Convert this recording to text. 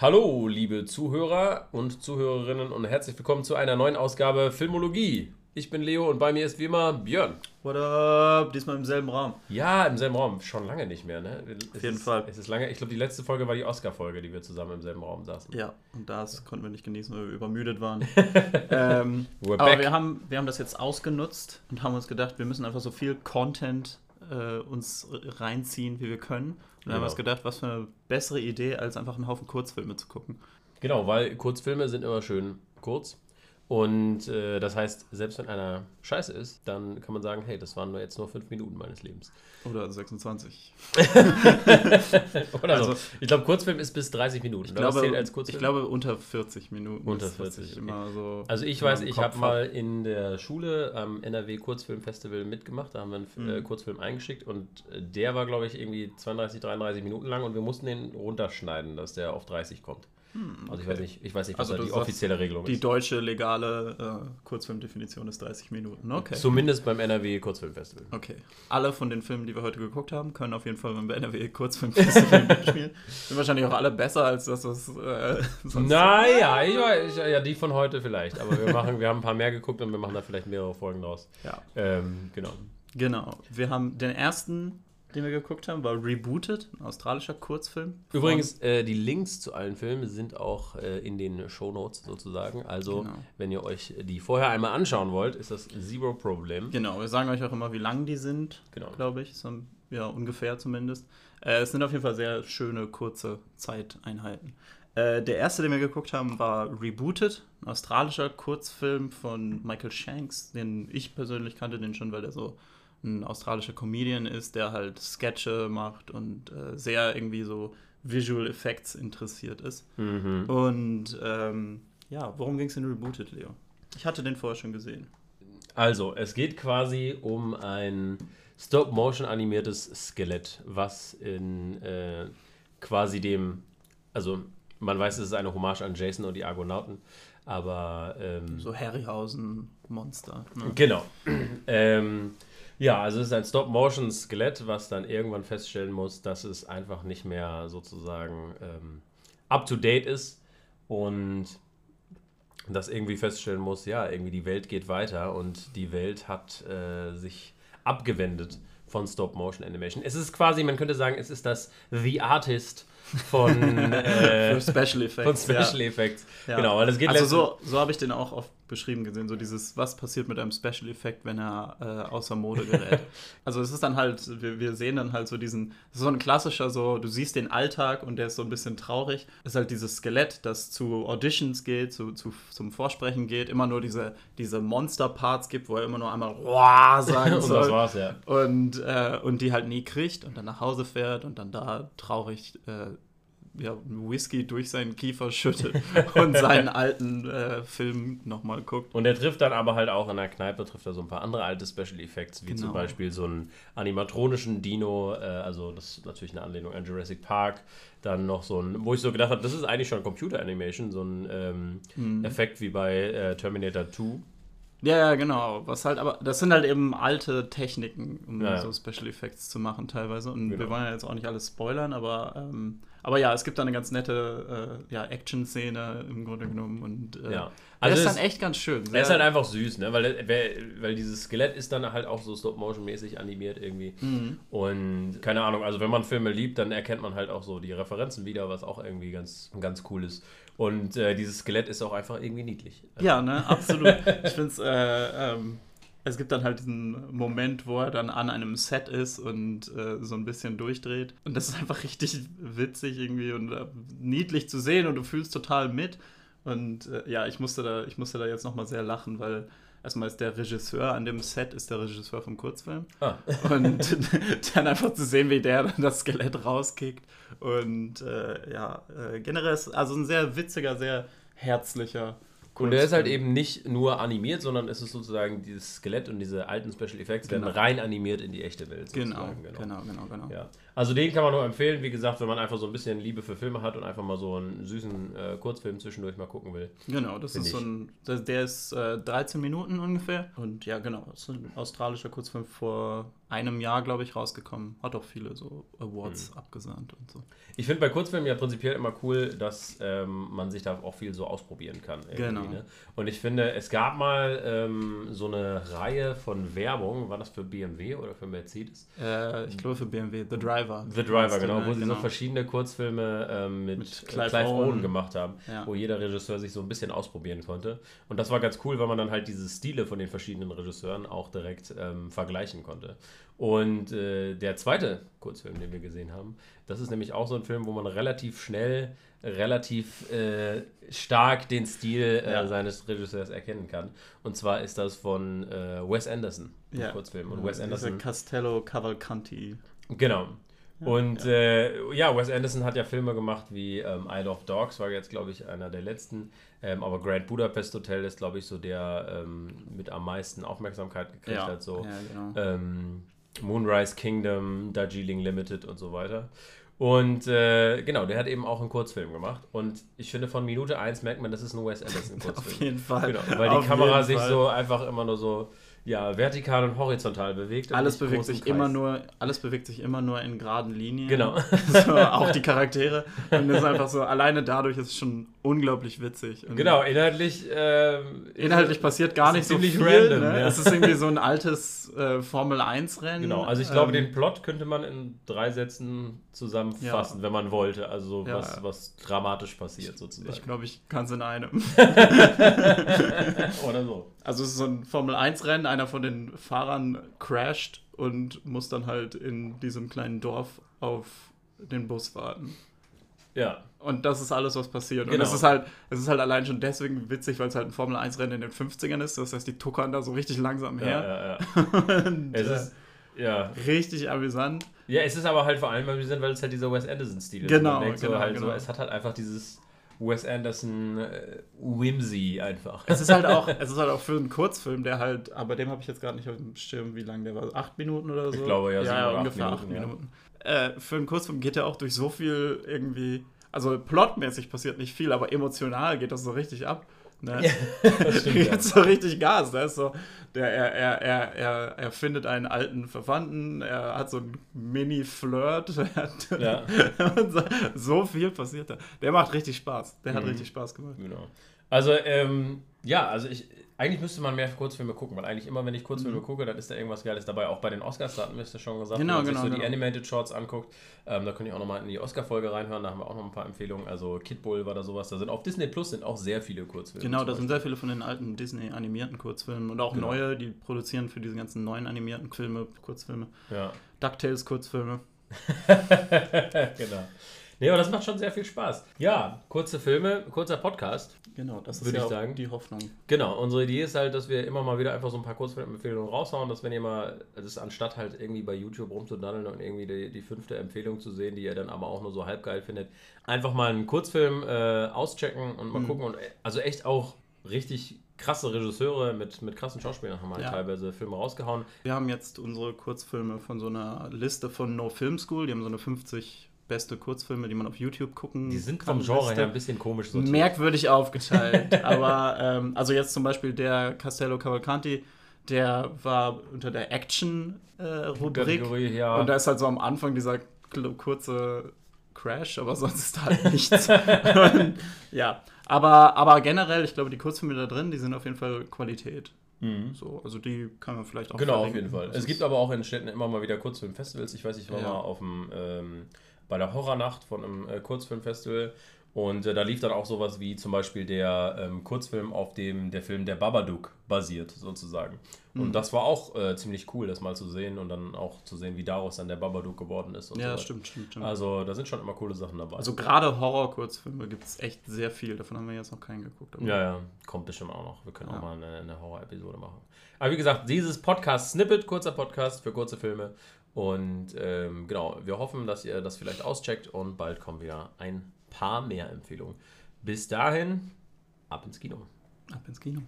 Hallo, liebe Zuhörer und Zuhörerinnen und herzlich willkommen zu einer neuen Ausgabe Filmologie. Ich bin Leo und bei mir ist wie immer Björn. What up? Diesmal im selben Raum. Ja, im selben Raum. Schon lange nicht mehr, ne? Auf jeden ist, Fall. Es ist lange. Ich glaube, die letzte Folge war die Oscar-Folge, die wir zusammen im selben Raum saßen. Ja, und das konnten wir nicht genießen, weil wir übermüdet waren. ähm, aber wir haben, wir haben das jetzt ausgenutzt und haben uns gedacht, wir müssen einfach so viel Content äh, uns reinziehen, wie wir können. Und dann haben wir Genau. uns gedacht, was für eine bessere Idee, als einfach einen Haufen Kurzfilme zu gucken. Genau, weil Kurzfilme sind immer schön kurz. Und äh, das heißt, selbst wenn einer scheiße ist, dann kann man sagen, hey, das waren nur jetzt nur fünf Minuten meines Lebens. Oder 26. Oder Also- so. Ich glaube, Kurzfilm ist bis 30 Minuten. Ich? Was glaube, ich glaube, unter 40 Minuten. Unter ist, was 40, ich immer so Also ich weiß, ich habe mal in der Schule am NRW Kurzfilmfestival mitgemacht. Da haben wir einen äh, Mhm. Kurzfilm eingeschickt und äh, der war, glaube ich, irgendwie 32, 33 Minuten lang und wir mussten den runterschneiden, dass der auf 30 kommt. Also ich weiß nicht, ich weiß nicht, was Also da die offizielle Regelung Die ist. deutsche legale äh, Kurzfilmdefinition ist 30 Minuten. Okay. Zumindest beim NRW Kurzfilmfestival. Okay. Alle von den Filmen, die wir heute geguckt haben, können auf jeden Fall beim NRW Kurzfilmfestival mitspielen. Sind wahrscheinlich auch alle besser als das, was äh, sonst. Naja, ich weiß, ja, die von heute vielleicht. Aber wir machen, wir haben ein paar mehr geguckt und wir machen da vielleicht mehrere Folgen draus. Ja, Ähm, genau. genau. Wir haben den ersten, den wir geguckt haben, war Rebooted, ein australischer Kurzfilm. Übrigens, äh, die Links zu allen Filmen sind auch äh, in den Shownotes sozusagen. Also, Genau. wenn ihr euch die vorher einmal anschauen wollt, ist das zero problem. Genau, wir sagen euch auch immer, wie lang die sind, Genau. glaube ich. So, ja, ungefähr zumindest. Äh, es sind auf jeden Fall sehr schöne, kurze Zeiteinheiten. Äh, der erste, den wir geguckt haben, war Rebooted, ein australischer Kurzfilm von Michael Shanks, den ich persönlich kannte den schon, weil er so ein australischer Comedian ist, der halt Sketche macht und äh, sehr irgendwie so Visual Effects interessiert ist. Mhm. Und ähm, ja, worum ging es in Rebooted, Leo? Ich hatte den vorher schon gesehen. Also, es geht quasi um ein Stop-Motion animiertes Skelett, was in äh, quasi dem, also man weiß, es ist eine Hommage an Jason und die Argonauten, aber ähm, So Harryhausen-Monster. Ne? Genau. ähm, ja, also es ist ein Stop-Motion-Skelett, was dann irgendwann feststellen muss, dass es einfach nicht mehr sozusagen ähm, up-to-date ist und das irgendwie feststellen muss, ja, irgendwie die Welt geht weiter und die Welt hat äh, sich abgewendet von Stop-Motion-Animation. Es ist quasi, man könnte sagen, es ist das The Artist von, äh, Special Effects. von Special Effects. ja. Genau, weil es geht Also so, so habe ich den auch oft beschrieben gesehen, so dieses, was passiert mit einem Special Effekt, wenn er äh, außer Mode gerät. also es ist dann halt, wir, wir sehen dann halt so diesen, das ist so ein klassischer so, du siehst den Alltag und der ist so ein bisschen traurig. Es ist halt dieses Skelett, das zu Auditions geht, zu, zu, zum Vorsprechen geht, immer nur diese, diese Monster-Parts gibt, wo er immer nur einmal Roah sagen und soll. das war's, ja. und, äh, und die halt nie kriegt und dann nach Hause fährt und dann da traurig äh, ja, Whisky durch seinen Kiefer schüttet und seinen alten äh, Film nochmal guckt. Und er trifft dann aber halt auch in der Kneipe, trifft er so ein paar andere alte Special Effects, wie Genau. zum Beispiel so einen animatronischen Dino, äh, also das ist natürlich eine Anlehnung an Jurassic Park. Dann noch so ein, wo ich so gedacht habe, das ist eigentlich schon Computer Animation, so ein ähm, Mhm. Effekt wie bei äh, Terminator 2. Ja, ja, genau. Was halt, aber das sind halt eben alte Techniken, um Ja, ja. so Special Effects zu machen teilweise. Und Genau. wir wollen ja jetzt auch nicht alles spoilern, aber, ähm, aber ja, es gibt da eine ganz nette äh, ja, Action-Szene im Grunde genommen. Und äh, Ja. also Also ist dann echt ganz schön. Er ist halt einfach süß, ne? weil, weil dieses Skelett ist dann halt auch so Stop-Motion-mäßig animiert irgendwie. Mhm. Und keine Ahnung, also wenn man Filme liebt, dann erkennt man halt auch so die Referenzen wieder, was auch irgendwie ganz, ganz cool ist. Und äh, dieses Skelett ist auch einfach irgendwie niedlich. Ja, ne, absolut. ich finde es, äh, ähm, es gibt dann halt diesen Moment, wo er dann an einem Set ist und äh, so ein bisschen durchdreht. Und das ist einfach richtig witzig irgendwie und äh, niedlich zu sehen und du fühlst total mit. Und äh, ja, ich musste da, ich musste da jetzt nochmal sehr lachen, weil erstmal ist der Regisseur an dem Set, ist der Regisseur vom Kurzfilm. Ah. Und dann einfach zu sehen, wie der dann das Skelett rauskickt. Und äh, ja, äh, generell ist also ein sehr witziger, sehr herzlicher Und der ist halt eben nicht nur animiert, sondern es ist sozusagen dieses Skelett und diese alten Special Effects werden Genau. rein animiert in die echte Welt. Genau, sozusagen, genau, genau, genau. Ja. Also den kann man nur empfehlen, wie gesagt, wenn man einfach so ein bisschen Liebe für Filme hat und einfach mal so einen süßen äh, Kurzfilm zwischendurch mal gucken will. Genau, das ist ich. so ein, der, ist äh, 13 Minuten ungefähr. Und ja, genau, ist ein australischer Kurzfilm vor einem Jahr, glaube ich, rausgekommen. Hat auch viele so Awards Mhm. abgesahnt und so. Ich finde bei Kurzfilmen ja prinzipiell immer cool, dass ähm, man sich da auch viel so ausprobieren kann. Genau. Ne? Und ich finde, es gab mal ähm, so eine Reihe von Werbung, war das für BMW oder für Mercedes? Äh, ich glaube für BMW, The Driver. The Driver, genau, wo sie so verschiedene Kurzfilme ähm, mit, Mit Clive, Clive Owen. Owen. gemacht haben, Ja. wo jeder Regisseur sich so ein bisschen ausprobieren konnte. Und das war ganz cool, weil man dann halt diese Stile von den verschiedenen Regisseuren auch direkt ähm, vergleichen konnte. Und äh, der zweite Kurzfilm, den wir gesehen haben, das ist nämlich auch so ein Film, wo man relativ schnell, relativ äh, stark den Stil äh, Ja. seines Regisseurs erkennen kann. Und zwar ist das von äh, Wes Anderson, Ja. Kurzfilm. Und Wes Anderson Castello Cavalcanti. Genau. Und ja. Äh, ja, Wes Anderson hat ja Filme gemacht wie ähm, Isle of Dogs, war jetzt, glaube ich, einer der letzten. Ähm, aber Grand Budapest Hotel ist, glaube ich, so der ähm, mit am meisten Aufmerksamkeit gekriegt Ja, hat. So. ja, genau. Ähm, Moonrise Kingdom, Darjeeling Limited und so weiter. Und äh, genau, der hat eben auch einen Kurzfilm gemacht. Und ich finde, von Minute 1 merkt man, das ist ein Wes Anderson Kurzfilm. Auf jeden Fall. Genau, weil Auf die Kamera sich Fall. so einfach immer nur so ja, vertikal und horizontal bewegt. Alles bewegt sich Kreis. immer nur, alles bewegt sich immer nur in geraden Linien. Genau. So, auch die Charaktere. Und das ist einfach so, alleine dadurch ist es schon unglaublich witzig. Und Genau, inhaltlich. ähm, Inhaltlich passiert gar nicht so viel. random, ne? ja. Es ist irgendwie so ein altes äh, Formel-1-Rennen. Genau, also ich glaube, Ähm, den Plot könnte man in drei Sätzen zusammenfassen, wenn man wollte. Also Ja. was, was dramatisch passiert sozusagen. Ich glaube, ich kann es in einem. Oder so. Also es ist so ein Formel-1-Rennen, einer von den Fahrern crasht und muss dann halt in diesem kleinen Dorf auf den Bus warten. Ja. Und das ist alles, was passiert. Und Genau. es ist halt, es ist halt allein schon deswegen witzig, weil es halt ein Formel-1-Rennen in den 50ern ist. Das heißt, die tuckern da so richtig langsam Ja, her. ja, ja. Und, Es äh, ist, ja. richtig amüsant. ja, es ist aber halt vor allem sind, weil es halt dieser Wes Anderson-Stil ist. Genau, Man denkt so genau, halt genau. so, es hat halt einfach dieses Wes Anderson äh, Whimsy einfach. Es ist halt auch, es ist halt auch für einen Kurzfilm, der halt, aber dem habe ich jetzt gerade nicht auf dem Schirm, wie lang der war. Acht Minuten oder so? Ich glaube, ja, sieben ja, oder acht ungefähr acht Minuten, ja. Minuten. Äh, für einen Kurzfilm geht er auch durch so viel irgendwie, also plotmäßig passiert nicht viel, aber emotional geht das so richtig ab. Ne? das stimmt, ja. Jetzt so richtig Gas. Der ist so, der, er, er, er, er, er findet einen alten Verwandten, er hat so einen Mini-Flirt. hat- Ja. so, viel passiert da. Der macht richtig Spaß. Der hat Mhm. richtig Spaß gemacht. Genau. Also, ähm, ja, also ich, eigentlich müsste man mehr Kurzfilme gucken, weil eigentlich immer, wenn ich Kurzfilme gucke, dann ist da irgendwas Geiles dabei. Auch bei den Oscars, da hatten wir es ja schon gesagt, Genau, wenn man genau, sich so die genau. Animated Shorts anguckt, ähm, da könnt ihr auch nochmal in die Oscar-Folge reinhören, da haben wir auch noch ein paar Empfehlungen. Also Kid Bull war da sowas, da sind auf Disney Plus sind auch sehr viele Kurzfilme. Genau, da sind sehr viele von den alten Disney-animierten Kurzfilmen und auch Genau. neue, die produzieren für diese ganzen neuen animierten Filme, Kurzfilme. Ja, DuckTales-Kurzfilme. genau. Nee, aber das macht schon sehr viel Spaß. Ja, kurze Filme, kurzer Podcast. Genau, das ist Würde ja ich auch sagen. die Hoffnung. Genau, unsere Idee ist halt, dass wir immer mal wieder einfach so ein paar Kurzfilmempfehlungen raushauen, dass wenn ihr mal, das ist anstatt halt irgendwie bei YouTube rumzudaddeln und irgendwie die, die fünfte Empfehlung zu sehen, die ihr dann aber auch nur so halb geil findet, einfach mal einen Kurzfilm äh, auschecken und mal Mhm. gucken und äh, also echt auch richtig krasse Regisseure mit, mit krassen Schauspielern haben halt Ja. teilweise Filme rausgehauen. Wir haben jetzt unsere Kurzfilme von so einer Liste von No Film School. Die haben so eine 50 beste Kurzfilme, die man auf YouTube gucken Die sind kann. vom Genre her ein bisschen komisch sortiert. merkwürdig aufgeteilt. aber ähm, also jetzt zum Beispiel der Castello Cavalcanti, der war unter der Action-Rubrik. Kategorie, ja. Und da ist halt so am Anfang dieser kurze Crash, aber sonst ist da halt nichts. Und, ja, aber, aber generell, ich glaube, die Kurzfilme da drin, die sind auf jeden Fall Qualität. Mhm. So, also die kann man vielleicht auch Genau, auf verlinken. jeden Fall. Das Es gibt aber auch in Städten immer mal wieder Kurzfilmfestivals. Ich weiß, ich war Ja. mal auf dem, ähm, bei der Horrornacht von einem äh, Kurzfilmfestival und äh, da lief dann auch sowas wie zum Beispiel der ähm, Kurzfilm, auf dem der Film Der Babadook basiert, sozusagen. Mhm. Und das war auch äh, ziemlich cool, das mal zu sehen und dann auch zu sehen, wie daraus dann der Babadook geworden ist. Ja, so stimmt, stimmt, stimmt. Also da sind schon immer coole Sachen dabei. Also gerade Horror-Kurzfilme gibt es echt sehr viel. Davon haben wir jetzt noch keinen geguckt. aber- Ja, ja, kommt bestimmt auch noch. Wir können Ja. auch mal eine, eine Horror-Episode machen. Aber wie gesagt, dieses Podcast-Snippet, kurzer Podcast für kurze Filme. Und ähm, genau, wir hoffen, dass ihr das vielleicht auscheckt und bald kommen wieder ein paar mehr Empfehlungen. Bis dahin, ab ins Kino. Ab ins Kino.